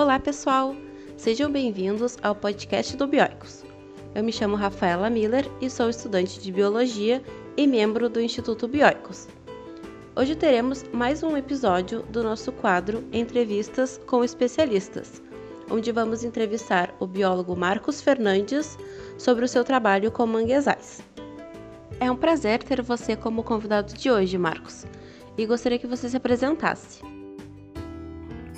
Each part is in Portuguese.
Olá, pessoal! Sejam bem-vindos ao podcast do Bioicos. Eu me chamo Rafaela Miller e sou estudante de Biologia e membro do Instituto Bioicos. Hoje teremos mais um episódio do nosso quadro Entrevistas com Especialistas, onde vamos entrevistar o biólogo Marcos Fernandes sobre o seu trabalho com manguezais. É um prazer ter você como convidado de hoje, Marcos, e gostaria que você se apresentasse.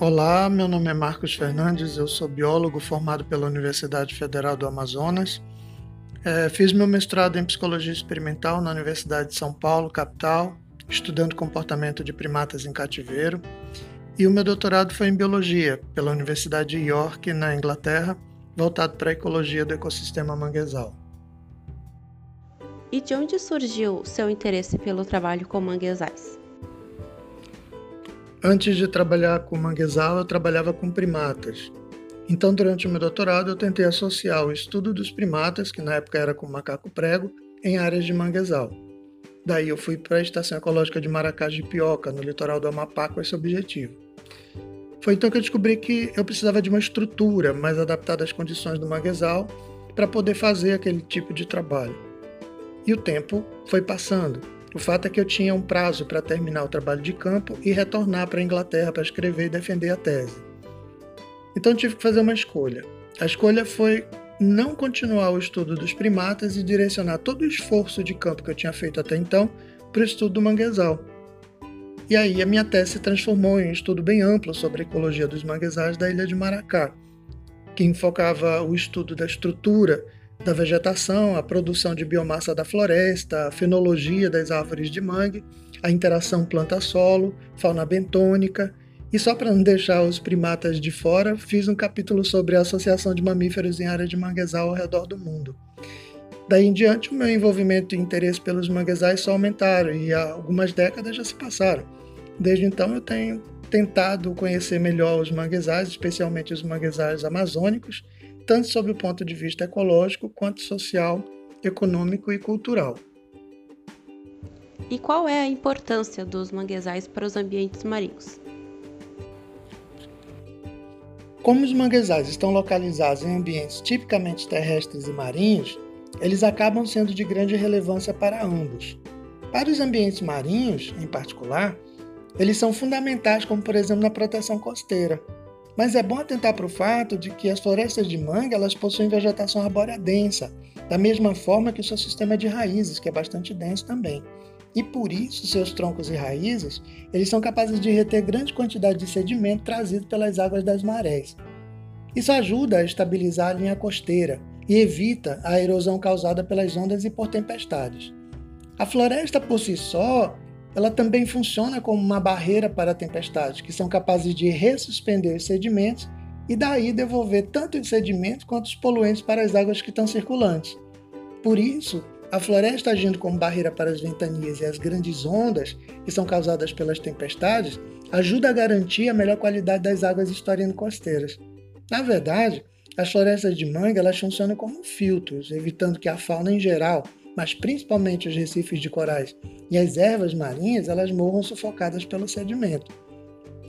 Olá, meu nome é Marcos Fernandes, eu sou biólogo formado pela Universidade Federal do Amazonas. É, fiz meu mestrado em Psicologia Experimental na Universidade de São Paulo, capital, estudando comportamento de primatas em cativeiro. E o meu doutorado foi em Biologia, pela Universidade de York, na Inglaterra, voltado para a ecologia do ecossistema manguezal. E de onde surgiu seu interesse pelo trabalho com manguezais? Antes de trabalhar com manguezal, eu trabalhava com primatas. Então, durante o meu doutorado, eu tentei associar o estudo dos primatas, que na época era com macaco prego, em áreas de manguezal. Daí eu fui para a Estação Ecológica de Maracás de Pioca, no litoral do Amapá, com esse objetivo. Foi então que eu descobri que eu precisava de uma estrutura mais adaptada às condições do manguezal para poder fazer aquele tipo de trabalho. E o tempo foi passando. O fato é que eu tinha um prazo para terminar o trabalho de campo e retornar para a Inglaterra para escrever e defender a tese. Então tive que fazer uma escolha. A escolha foi não continuar o estudo dos primatas e direcionar todo o esforço de campo que eu tinha feito até então para o estudo do manguezal. E aí a minha tese se transformou em um estudo bem amplo sobre a ecologia dos manguezais da ilha de Maracá, que enfocava o estudo da estrutura da vegetação, a produção de biomassa da floresta, a fenologia das árvores de mangue, a interação planta-solo, fauna bentônica. E só para não deixar os primatas de fora, fiz um capítulo sobre a associação de mamíferos em área de manguezal ao redor do mundo. Daí em diante, o meu envolvimento e interesse pelos manguezais só aumentaram e há algumas décadas já se passaram. Desde então, eu tenho tentado conhecer melhor os manguezais, especialmente os manguezais amazônicos, tanto sob o ponto de vista ecológico quanto social, econômico e cultural. E qual é a importância dos manguezais para os ambientes marinhos? Como os manguezais estão localizados em ambientes tipicamente terrestres e marinhos, eles acabam sendo de grande relevância para ambos. Para os ambientes marinhos, em particular, eles são fundamentais, como por exemplo na proteção costeira, mas é bom atentar para o fato de que as florestas de manga elas possuem vegetação arbórea densa, da mesma forma que o seu sistema de raízes, que é bastante denso também. E por isso, seus troncos e raízes, eles são capazes de reter grande quantidade de sedimento trazido pelas águas das marés. Isso ajuda a estabilizar a linha costeira e evita a erosão causada pelas ondas e por tempestades. A floresta por si só, ela também funciona como uma barreira para tempestades, que são capazes de ressuspender os sedimentos e daí devolver tanto os sedimentos quanto os poluentes para as águas que estão circulantes. Por isso, a floresta agindo como barreira para as ventanias e as grandes ondas que são causadas pelas tempestades, ajuda a garantir a melhor qualidade das águas historiano-costeiras. Na verdade, as florestas de manga elas funcionam como filtros, evitando que a fauna em geral, mas principalmente os recifes de corais e as ervas marinhas, elas morram sufocadas pelo sedimento.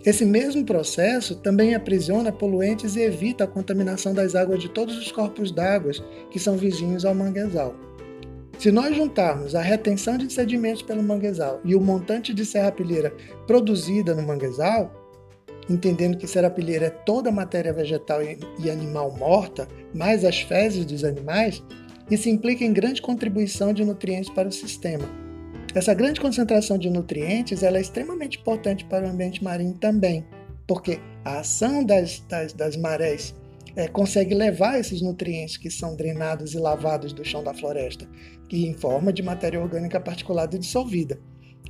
Esse mesmo processo também aprisiona poluentes e evita a contaminação das águas de todos os corpos d'água que são vizinhos ao manguezal. Se nós juntarmos a retenção de sedimentos pelo manguezal e o montante de serrapilheira produzida no manguezal, entendendo que serrapilheira é toda a matéria vegetal e animal morta, mais as fezes dos animais, isso implica em grande contribuição de nutrientes para o sistema. Essa grande concentração de nutrientes é extremamente importante para o ambiente marinho também, porque a ação das, das, das marés é, consegue levar esses nutrientes que são drenados e lavados do chão da floresta, que em forma de matéria orgânica particulada e dissolvida.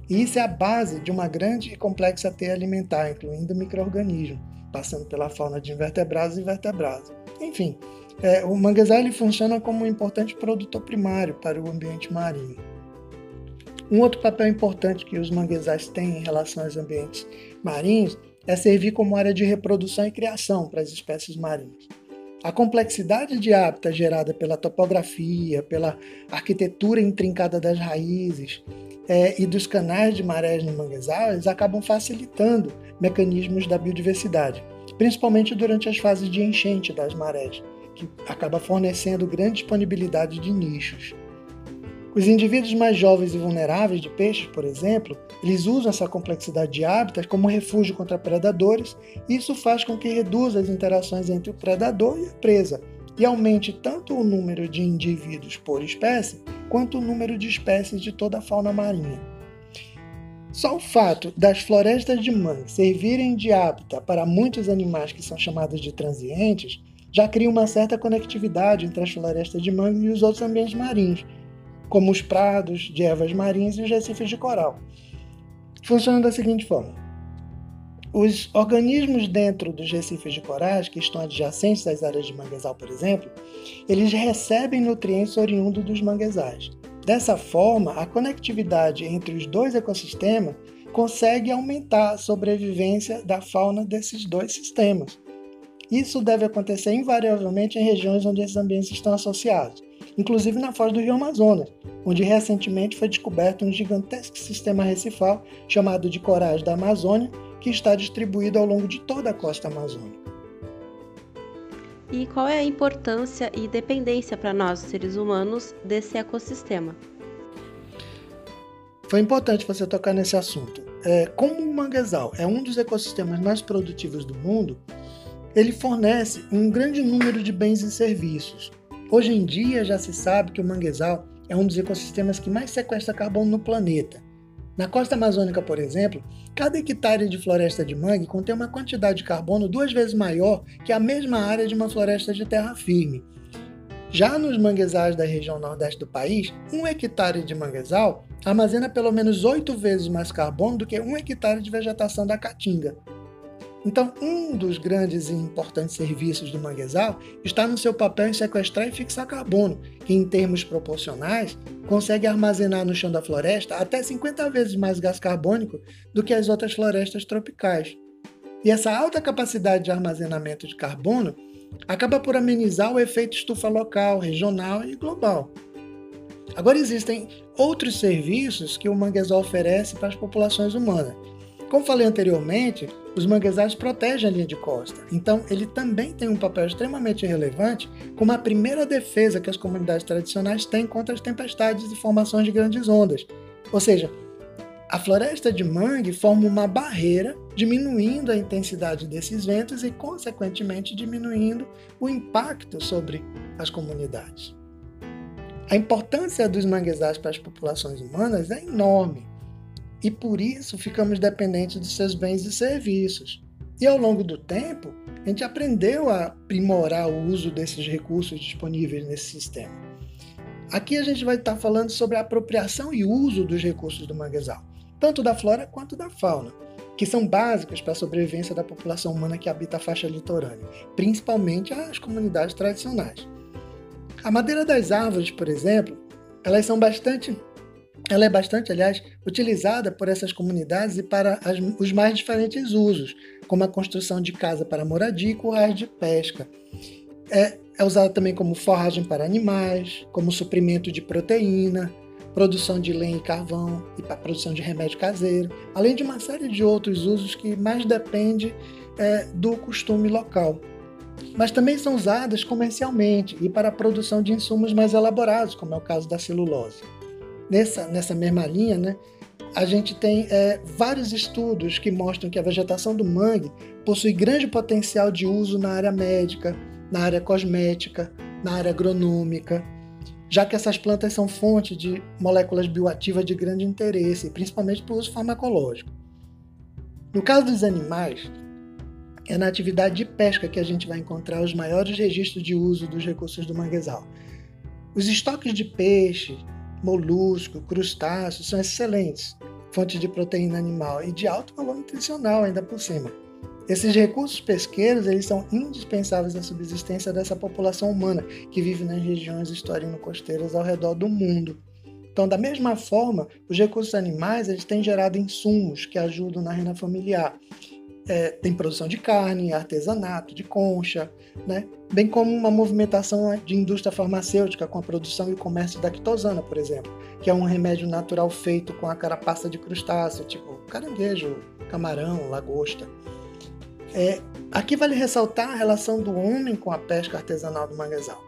E isso é a base de uma grande e complexa teia alimentar, incluindo micro-organismos, passando pela fauna de invertebrados e vertebrados. Enfim, é, o manguezal ele funciona como um importante produtor primário para o ambiente marinho. Um outro papel importante que os manguezais têm em relação aos ambientes marinhos é servir como área de reprodução e criação para as espécies marinhas. A complexidade de hábitat gerada pela topografia, pela arquitetura intrincada das raízes é, e dos canais de marés no manguezal, eles acabam facilitando mecanismos da biodiversidade principalmente durante as fases de enchente das marés, que acaba fornecendo grande disponibilidade de nichos. Os indivíduos mais jovens e vulneráveis de peixes, por exemplo, eles usam essa complexidade de hábitats como refúgio contra predadores, e isso faz com que reduza as interações entre o predador e a presa, e aumente tanto o número de indivíduos por espécie, quanto o número de espécies de toda a fauna marinha. Só o fato das florestas de mangue servirem de hábitat para muitos animais que são chamados de transientes já cria uma certa conectividade entre as florestas de mangue e os outros ambientes marinhos, como os prados de ervas marinhas e os recifes de coral. Funciona da seguinte forma: os organismos dentro dos recifes de corais, que estão adjacentes às áreas de manguezal, por exemplo, eles recebem nutrientes oriundos dos manguezais. Dessa forma, a conectividade entre os dois ecossistemas consegue aumentar a sobrevivência da fauna desses dois sistemas. Isso deve acontecer invariavelmente em regiões onde esses ambientes estão associados inclusive na foz do Rio Amazonas, onde recentemente foi descoberto um gigantesco sistema recifal chamado de corais da Amazônia, que está distribuído ao longo de toda a costa amazônica. E qual é a importância e dependência para nós, seres humanos, desse ecossistema? Foi importante você tocar nesse assunto. É, como o manguezal é um dos ecossistemas mais produtivos do mundo, ele fornece um grande número de bens e serviços, Hoje em dia já se sabe que o manguezal é um dos ecossistemas que mais sequestra carbono no planeta. Na costa amazônica, por exemplo, cada hectare de floresta de mangue contém uma quantidade de carbono duas vezes maior que a mesma área de uma floresta de terra firme. Já nos manguezais da região nordeste do país, um hectare de manguezal armazena pelo menos oito vezes mais carbono do que um hectare de vegetação da caatinga. Então, um dos grandes e importantes serviços do manguezal está no seu papel em sequestrar e fixar carbono, que, em termos proporcionais, consegue armazenar no chão da floresta até 50 vezes mais gás carbônico do que as outras florestas tropicais. E essa alta capacidade de armazenamento de carbono acaba por amenizar o efeito estufa local, regional e global. Agora existem outros serviços que o manguezal oferece para as populações humanas. Como falei anteriormente, os manguezais protegem a linha de costa, então ele também tem um papel extremamente relevante como a primeira defesa que as comunidades tradicionais têm contra as tempestades e formações de grandes ondas. Ou seja, a floresta de mangue forma uma barreira, diminuindo a intensidade desses ventos e, consequentemente, diminuindo o impacto sobre as comunidades. A importância dos manguezais para as populações humanas é enorme e por isso ficamos dependentes dos seus bens e serviços. E ao longo do tempo, a gente aprendeu a aprimorar o uso desses recursos disponíveis nesse sistema. Aqui a gente vai estar falando sobre a apropriação e uso dos recursos do manguezal, tanto da flora quanto da fauna, que são básicos para a sobrevivência da população humana que habita a faixa litorânea, principalmente as comunidades tradicionais. A madeira das árvores, por exemplo, elas são bastante ela é bastante, aliás, utilizada por essas comunidades e para as, os mais diferentes usos, como a construção de casa para moradia e currais de pesca. É, é usada também como forragem para animais, como suprimento de proteína, produção de lenha e carvão e para produção de remédio caseiro, além de uma série de outros usos que mais depende é, do costume local. Mas também são usadas comercialmente e para a produção de insumos mais elaborados, como é o caso da celulose nessa, nessa mesma linha, né, a gente tem é, vários estudos que mostram que a vegetação do mangue possui grande potencial de uso na área médica, na área cosmética, na área agronômica, já que essas plantas são fonte de moléculas bioativas de grande interesse, principalmente para o uso farmacológico. No caso dos animais, é na atividade de pesca que a gente vai encontrar os maiores registros de uso dos recursos do manguezal. Os estoques de peixe, molusco, crustáceos são excelentes fontes de proteína animal e de alto valor nutricional ainda por cima. Esses recursos pesqueiros eles são indispensáveis à subsistência dessa população humana que vive nas regiões histórico-costeiras ao redor do mundo. Então, da mesma forma, os recursos animais eles têm gerado insumos que ajudam na renda familiar é, tem produção de carne, artesanato, de concha, né? bem como uma movimentação de indústria farmacêutica com a produção e o comércio da quitosana, por exemplo, que é um remédio natural feito com a carapaça de crustáceo, tipo caranguejo, camarão, lagosta. É, Aqui vale ressaltar a relação do homem com a pesca artesanal do manguezal.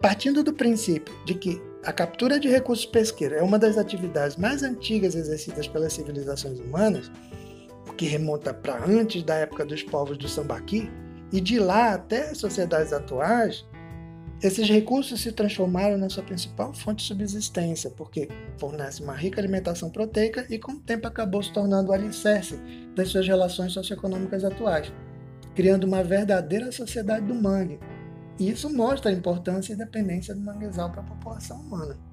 Partindo do princípio de que a captura de recursos pesqueiros é uma das atividades mais antigas exercidas pelas civilizações humanas, que remonta para antes da época dos povos do Sambaqui, e de lá até as sociedades atuais, esses recursos se transformaram na sua principal fonte de subsistência, porque fornece uma rica alimentação proteica e, com o tempo, acabou se tornando o alicerce das suas relações socioeconômicas atuais, criando uma verdadeira sociedade do mangue. E isso mostra a importância e dependência do manguezal para a população humana.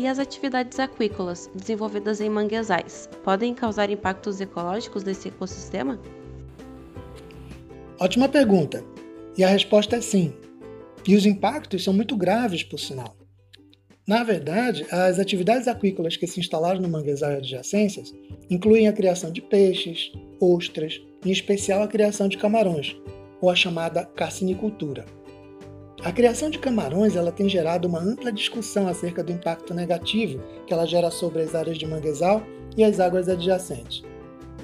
E as atividades aquícolas desenvolvidas em manguezais podem causar impactos ecológicos desse ecossistema? Ótima pergunta. E a resposta é sim. E os impactos são muito graves, por sinal. Na verdade, as atividades aquícolas que se instalaram no manguezal e adjacências incluem a criação de peixes, ostras, em especial a criação de camarões, ou a chamada carcinicultura. A criação de camarões ela tem gerado uma ampla discussão acerca do impacto negativo que ela gera sobre as áreas de manguezal e as águas adjacentes.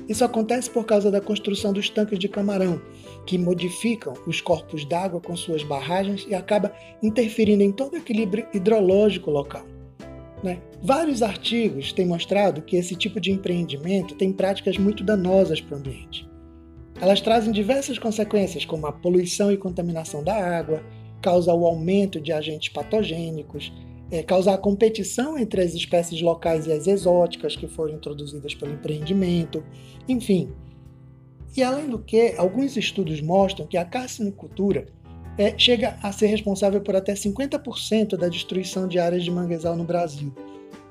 Isso acontece por causa da construção dos tanques de camarão, que modificam os corpos d'água com suas barragens e acaba interferindo em todo o equilíbrio hidrológico local. Né? Vários artigos têm mostrado que esse tipo de empreendimento tem práticas muito danosas para o ambiente. Elas trazem diversas consequências, como a poluição e contaminação da água, causa o aumento de agentes patogênicos, é, causar a competição entre as espécies locais e as exóticas que foram introduzidas pelo empreendimento, enfim. E além do que, alguns estudos mostram que a carcinocultura é, chega a ser responsável por até 50% da destruição de áreas de manguezal no Brasil.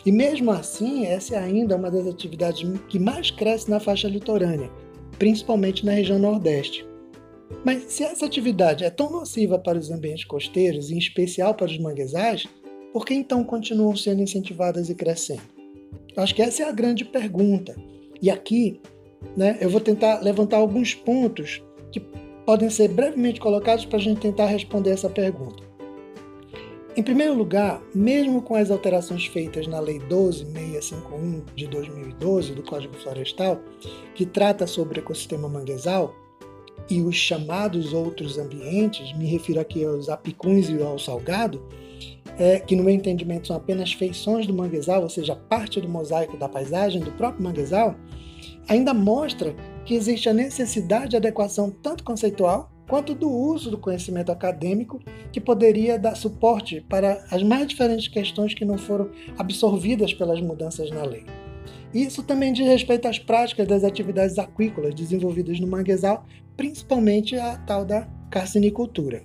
E mesmo assim, essa é ainda uma das atividades que mais cresce na faixa litorânea, principalmente na região Nordeste. Mas se essa atividade é tão nociva para os ambientes costeiros, e em especial para os manguezais, por que então continuam sendo incentivadas e crescendo? Acho que essa é a grande pergunta. E aqui, né, eu vou tentar levantar alguns pontos que podem ser brevemente colocados para a gente tentar responder essa pergunta. Em primeiro lugar, mesmo com as alterações feitas na Lei 12651 de 2012 do Código Florestal, que trata sobre o ecossistema manguezal, e os chamados outros ambientes, me refiro aqui aos apicuns e ao salgado, é, que no meu entendimento são apenas feições do manguezal, ou seja, parte do mosaico da paisagem do próprio manguezal, ainda mostra que existe a necessidade de adequação tanto conceitual quanto do uso do conhecimento acadêmico que poderia dar suporte para as mais diferentes questões que não foram absorvidas pelas mudanças na lei. Isso também diz respeito às práticas das atividades aquícolas desenvolvidas no manguezal, principalmente a tal da carcinicultura.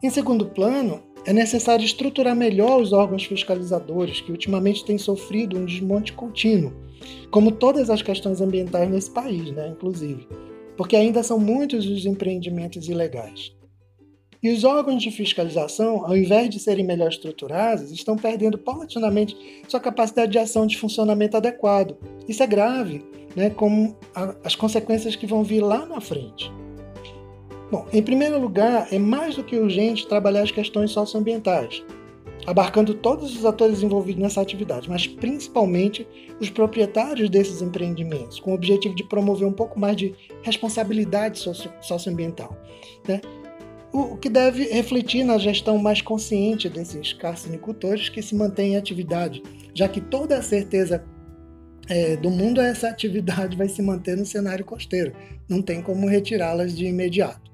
Em segundo plano, é necessário estruturar melhor os órgãos fiscalizadores, que ultimamente têm sofrido um desmonte contínuo, como todas as questões ambientais nesse país, né, inclusive, porque ainda são muitos os empreendimentos ilegais. E os órgãos de fiscalização, ao invés de serem melhor estruturados, estão perdendo paulatinamente sua capacidade de ação de funcionamento adequado. Isso é grave, né, como a, as consequências que vão vir lá na frente. Bom, em primeiro lugar, é mais do que urgente trabalhar as questões socioambientais, abarcando todos os atores envolvidos nessa atividade, mas principalmente os proprietários desses empreendimentos, com o objetivo de promover um pouco mais de responsabilidade socio socioambiental. Né? O que deve refletir na gestão mais consciente desses carcinicultores que se mantêm em atividade, já que toda a certeza é, do mundo essa atividade vai se manter no cenário costeiro, não tem como retirá-las de imediato.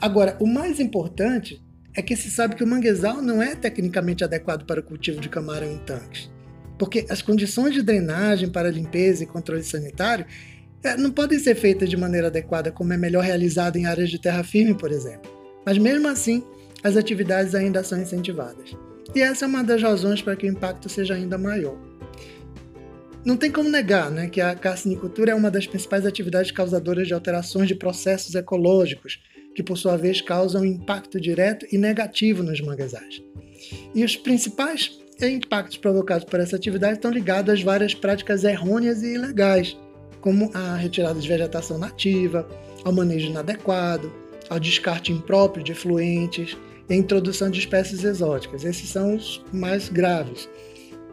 Agora, o mais importante é que se sabe que o manguezal não é tecnicamente adequado para o cultivo de camarão em tanques, porque as condições de drenagem para limpeza e controle sanitário é, não podem ser feitas de maneira adequada, como é melhor realizado em áreas de terra firme, por exemplo. Mas mesmo assim, as atividades ainda são incentivadas. E essa é uma das razões para que o impacto seja ainda maior. Não tem como negar né, que a carcinicultura é uma das principais atividades causadoras de alterações de processos ecológicos, que por sua vez causam impacto direto e negativo nos manguezais. E os principais impactos provocados por essa atividade estão ligados às várias práticas errôneas e ilegais, como a retirada de vegetação nativa, ao manejo inadequado, ao descarte impróprio de efluentes e a introdução de espécies exóticas. Esses são os mais graves.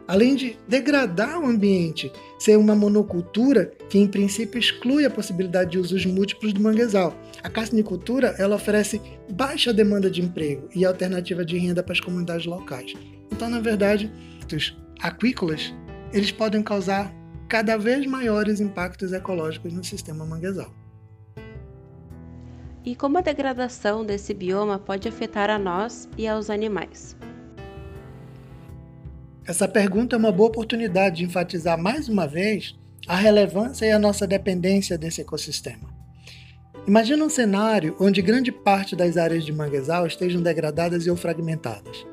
além de degradar o ambiente, ser uma monocultura que em princípio exclui a possibilidade de usos múltiplos do manguezal. A carcinicultura ela oferece baixa demanda de emprego e alternativa de renda para as comunidades locais. Então, na verdade, os aquícolas eles podem causar cada vez maiores impactos ecológicos no sistema manguezal. E como a degradação desse bioma pode afetar a nós e aos animais? Essa pergunta é uma boa oportunidade de enfatizar mais uma vez a relevância e a nossa dependência desse ecossistema. Imagina um cenário onde grande parte das áreas de manguezal estejam degradadas e ou fragmentadas.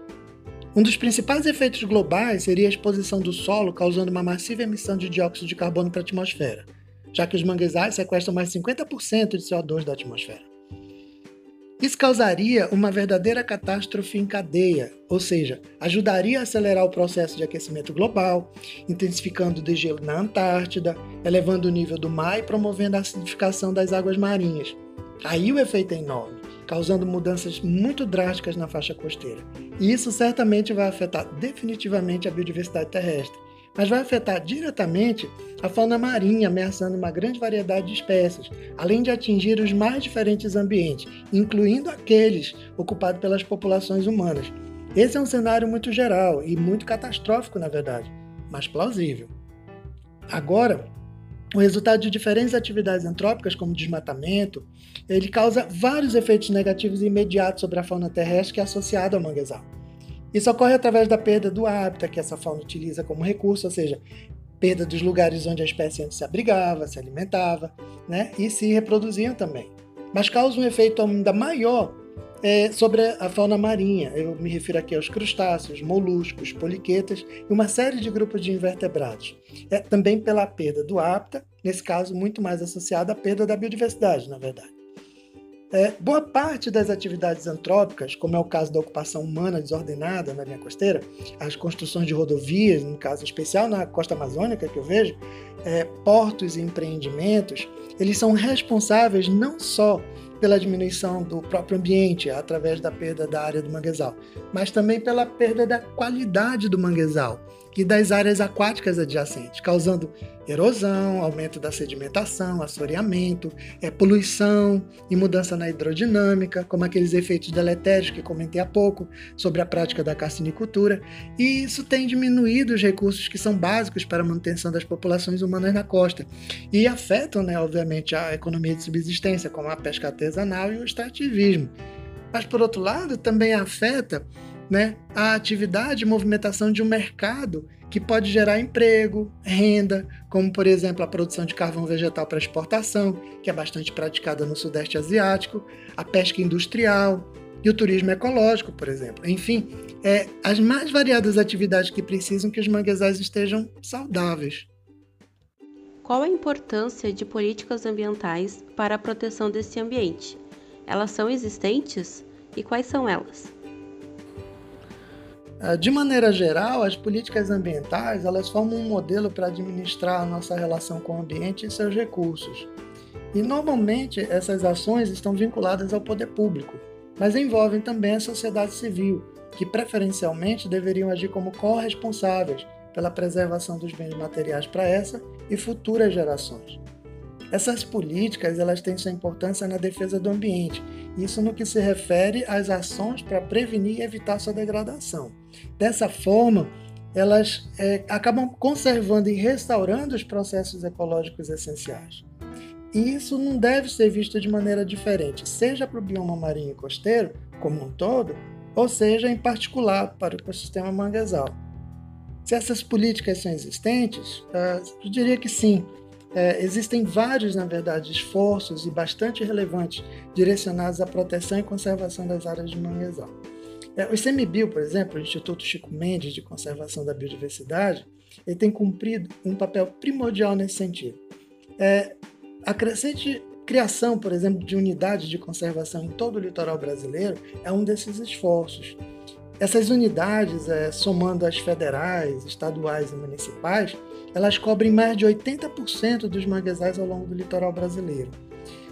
Um dos principais efeitos globais seria a exposição do solo causando uma massiva emissão de dióxido de carbono para a atmosfera, já que os manguezais sequestram mais 50% de CO2 da atmosfera. Isso causaria uma verdadeira catástrofe em cadeia, ou seja, ajudaria a acelerar o processo de aquecimento global, intensificando o degelo na Antártida, elevando o nível do mar e promovendo a acidificação das águas marinhas. Aí o efeito é enorme, causando mudanças muito drásticas na faixa costeira. E isso certamente vai afetar definitivamente a biodiversidade terrestre, mas vai afetar diretamente a fauna marinha, ameaçando uma grande variedade de espécies, além de atingir os mais diferentes ambientes, incluindo aqueles ocupados pelas populações humanas. Esse é um cenário muito geral e muito catastrófico, na verdade, mas plausível. Agora, o resultado de diferentes atividades antrópicas, como desmatamento, ele causa vários efeitos negativos imediatos sobre a fauna terrestre que é associada ao manguezal. Isso ocorre através da perda do hábitat que essa fauna utiliza como recurso, ou seja, perda dos lugares onde a espécie antes se abrigava, se alimentava né, e se reproduzia também. Mas causa um efeito ainda maior é, sobre a fauna marinha. Eu me refiro aqui aos crustáceos, moluscos, poliquetas e uma série de grupos de invertebrados. É também pela perda do hábitat, nesse caso muito mais associada à perda da biodiversidade, na verdade. É, boa parte das atividades antrópicas, como é o caso da ocupação humana desordenada na linha costeira, as construções de rodovias, no caso especial na costa amazônica que eu vejo, é, portos e empreendimentos, eles são responsáveis não só pela diminuição do próprio ambiente através da perda da área do manguezal, mas também pela perda da qualidade do manguezal e das áreas aquáticas adjacentes, causando erosão, aumento da sedimentação, assoreamento, é, poluição e mudança na hidrodinâmica, como aqueles efeitos deletérios que comentei há pouco sobre a prática da carcinicultura, e isso tem diminuído os recursos que são básicos para a manutenção das populações humanas na costa e afetam, né, obviamente, a economia de subsistência, como a pesca artesanal e o extrativismo. Mas, por outro lado, também afeta né, a atividade e movimentação de um mercado que pode gerar emprego, renda, como por exemplo a produção de carvão vegetal para exportação, que é bastante praticada no Sudeste Asiático, a pesca industrial e o turismo ecológico, por exemplo. Enfim, é, as mais variadas atividades que precisam que os manguezais estejam saudáveis. Qual a importância de políticas ambientais para a proteção desse ambiente? Elas são existentes? E quais são elas? Ah, de maneira geral, as políticas ambientais elas formam um modelo para administrar a nossa relação com o ambiente e seus recursos. E normalmente essas ações estão vinculadas ao poder público, mas envolvem também a sociedade civil, que preferencialmente deveriam agir como corresponsáveis pela preservação dos bens materiais para essa e futuras gerações. Essas políticas elas têm sua importância na defesa do ambiente, isso no que se refere às ações para prevenir e evitar sua degradação. Dessa forma, elas é, acabam conservando e restaurando os processos ecológicos essenciais. E isso não deve ser visto de maneira diferente, seja para o bioma marinho e costeiro, como um todo, ou seja, em particular para o ecossistema manguezal. Se essas políticas são existentes, é, eu diria que sim, é, existem vários, na verdade, esforços e bastante relevantes direcionados à proteção e conservação das áreas de manguezal. É, o ICMBio, por exemplo, o Instituto Chico Mendes de Conservação da Biodiversidade, ele tem cumprido um papel primordial nesse sentido. É, a crescente criação, por exemplo, de unidades de conservação em todo o litoral brasileiro é um desses esforços. Essas unidades, é, somando as federais, estaduais e municipais, elas cobrem mais de 80% dos manguezais ao longo do litoral brasileiro.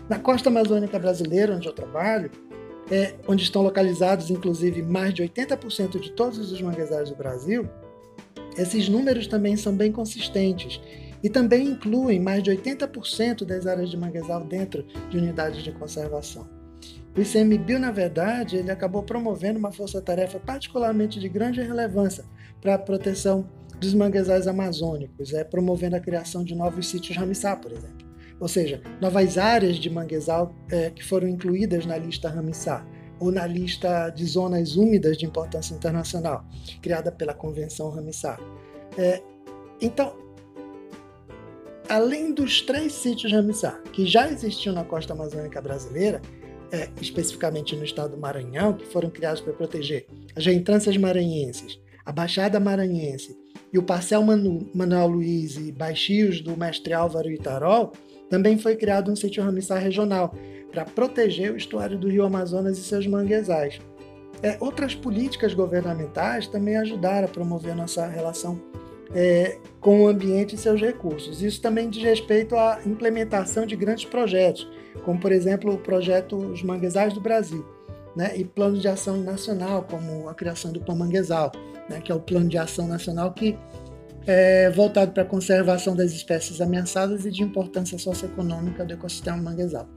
Na costa amazônica brasileira, onde eu trabalho, é, onde estão localizados inclusive mais de 80% de todos os manguezais do Brasil, Esses números também são bem consistentes e também incluem mais de 80% das áreas de manguezal dentro de unidades de conservação. O ICMBio, na verdade, ele acabou promovendo uma força-tarefa particularmente de grande relevância para a proteção dos manguezais amazônicos, é, promovendo a criação de novos sítios Ramsar, por exemplo. Ou seja, novas áreas de manguezal é, que foram incluídas na lista Ramsar, ou na lista de zonas úmidas de importância internacional, criada pela Convenção Ramsar. É, então, além dos três sítios Ramsar que já existiam na costa amazônica brasileira, é, especificamente no estado do Maranhão, que foram criados para proteger as reentrâncias maranhenses, a Baixada Maranhense e o Parcel Manu, Manuel Luiz e Baixios do Mestre Álvaro Itarol, também foi criado um sítio ramiçar regional para proteger o estuário do Rio Amazonas e seus manguezais. É, outras políticas governamentais também ajudaram a promover nossa relação é, com o ambiente e seus recursos. Isso também diz respeito à implementação de grandes projetos, como por exemplo o projeto Os Manguezais do Brasil, né, e plano de ação nacional, como a criação do Plan Manguezal, né, que é o plano de ação nacional que é voltado para a conservação das espécies ameaçadas e de importância socioeconômica do ecossistema manguezal.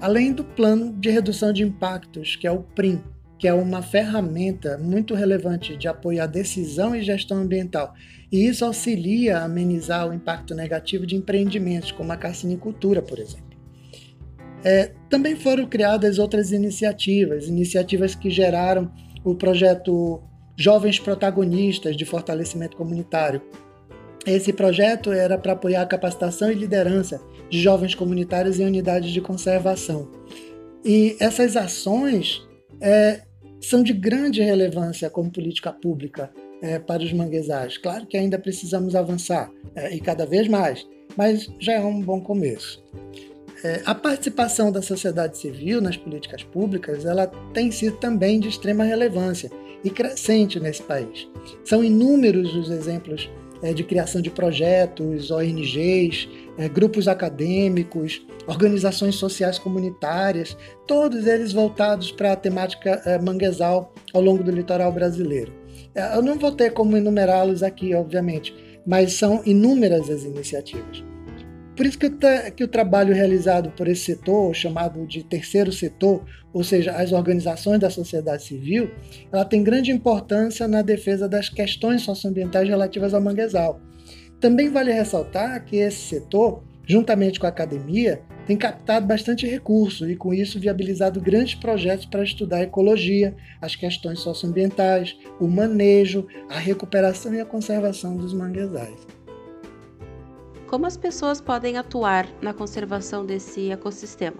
Além do plano de redução de impactos, que é o PRIM, que é uma ferramenta muito relevante de apoio à decisão e gestão ambiental. E isso auxilia a amenizar o impacto negativo de empreendimentos, como a carcinicultura, por exemplo. É, também foram criadas outras iniciativas, iniciativas que geraram o projeto Jovens Protagonistas de Fortalecimento Comunitário. Esse projeto era para apoiar a capacitação e liderança de jovens comunitários em unidades de conservação. E essas ações é, são de grande relevância como política pública é, para os manguezais. Claro que ainda precisamos avançar é, e cada vez mais, mas já é um bom começo. É, a participação da sociedade civil nas políticas públicas ela tem sido também de extrema relevância e crescente nesse país. São inúmeros os exemplos é, de criação de projetos, ONGs, é, grupos acadêmicos, organizações sociais comunitárias, todos eles voltados para a temática é, manguezal ao longo do litoral brasileiro. Eu não vou ter como enumerá-los aqui, obviamente, mas são inúmeras as iniciativas. Por isso que o, que o trabalho realizado por esse setor, chamado de terceiro setor, ou seja, as organizações da sociedade civil, ela tem grande importância na defesa das questões socioambientais relativas ao manguezal. Também vale ressaltar que esse setor, juntamente com a academia, tem captado bastante recurso e, com isso, viabilizado grandes projetos para estudar a ecologia, as questões socioambientais, o manejo, a recuperação e a conservação dos manguezais. Como as pessoas podem atuar na conservação desse ecossistema?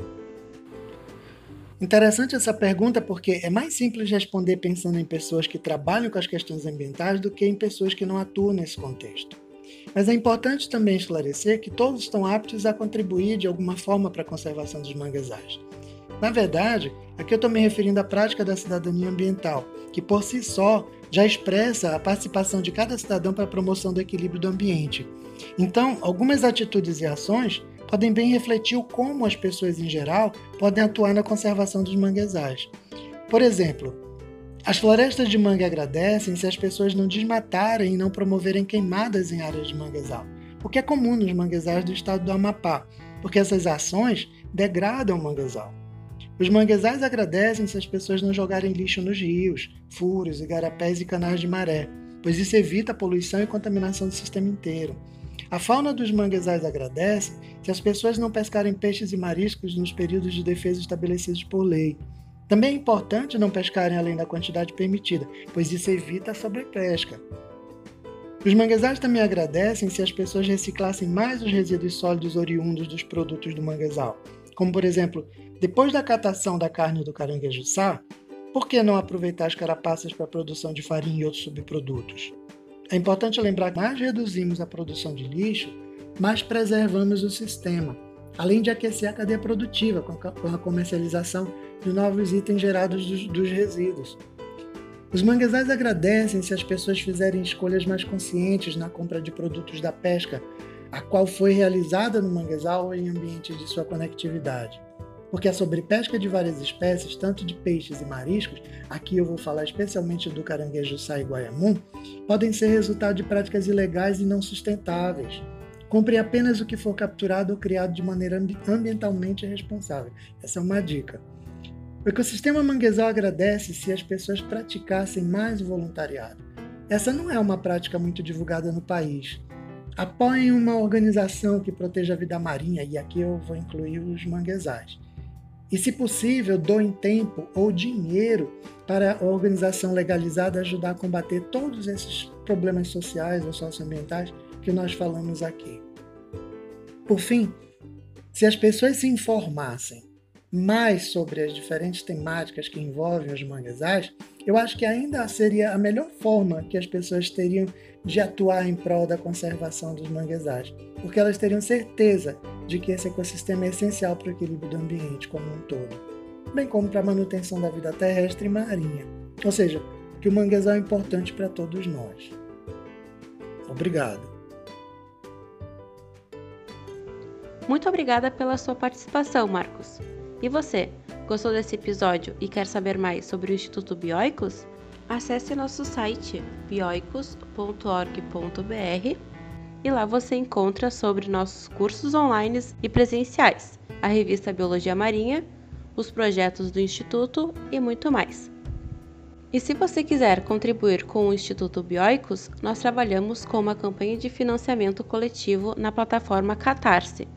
Interessante essa pergunta porque é mais simples responder pensando em pessoas que trabalham com as questões ambientais do que em pessoas que não atuam nesse contexto. Mas é importante também esclarecer que todos estão aptos a contribuir de alguma forma para a conservação dos manguezais. Na verdade, aqui eu estou me referindo à prática da cidadania ambiental, que por si só já expressa a participação de cada cidadão para a promoção do equilíbrio do ambiente. Então, algumas atitudes e ações podem bem refletir o como as pessoas em geral podem atuar na conservação dos manguezais. Por exemplo, as florestas de mangue agradecem se as pessoas não desmatarem e não promoverem queimadas em áreas de manguezal, o que é comum nos manguezais do estado do Amapá, porque essas ações degradam o manguezal. Os manguezais agradecem se as pessoas não jogarem lixo nos rios, furos, igarapés e canais de maré, pois isso evita a poluição e contaminação do sistema inteiro. A fauna dos manguezais agradece se as pessoas não pescarem peixes e mariscos nos períodos de defesa estabelecidos por lei. Também é importante não pescarem além da quantidade permitida, pois isso evita a sobrepesca. Os manguezais também agradecem se as pessoas reciclassem mais os resíduos sólidos oriundos dos produtos do manguezal, como por exemplo depois da catação da carne do caranguejo-sá, por que não aproveitar as carapaças para a produção de farinha e outros subprodutos? É importante lembrar que mais reduzimos a produção de lixo, mais preservamos o sistema, além de aquecer a cadeia produtiva com a comercialização de novos itens gerados dos, dos resíduos. Os manguezais agradecem se as pessoas fizerem escolhas mais conscientes na compra de produtos da pesca, a qual foi realizada no manguezal em ambientes de sua conectividade. porque a sobrepesca de várias espécies, tanto de peixes e mariscos, aqui eu vou falar especialmente do caranguejo sai guaiamum, podem ser resultado de práticas ilegais e não sustentáveis. Compre apenas o que for capturado ou criado de maneira ambientalmente responsável. Essa é uma dica. O ecossistema manguezal agradece se as pessoas praticassem mais voluntariado. Essa não é uma prática muito divulgada no país. Apoiem uma organização que proteja a vida marinha, e aqui eu vou incluir os manguezais. E, se possível, doem tempo ou dinheiro para a organização legalizada ajudar a combater todos esses problemas sociais ou socioambientais que nós falamos aqui. Por fim, se as pessoas se informassem mais sobre as diferentes temáticas que envolvem os manguezais, eu acho que ainda seria a melhor forma que as pessoas teriam de atuar em prol da conservação dos manguezais, porque elas teriam certeza de que esse ecossistema é essencial para o equilíbrio do ambiente como um todo, bem como para a manutenção da vida terrestre e marinha. Ou seja, que o manguezal é importante para todos nós. Obrigado. Muito obrigada pela sua participação, Marcos. E você, gostou desse episódio e quer saber mais sobre o Instituto Bioicos? Acesse nosso site bioicos.org.br e lá você encontra sobre nossos cursos online e presenciais, a revista Biologia Marinha, os projetos do Instituto e muito mais. E se você quiser contribuir com o Instituto Bioicos, nós trabalhamos com uma campanha de financiamento coletivo na plataforma Catarse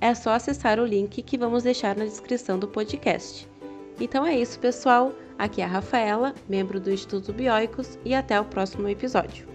é só acessar o link que vamos deixar na descrição do podcast. Então é isso, pessoal. Aqui é a Rafaela, membro do Instituto Bioicos, e até o próximo episódio.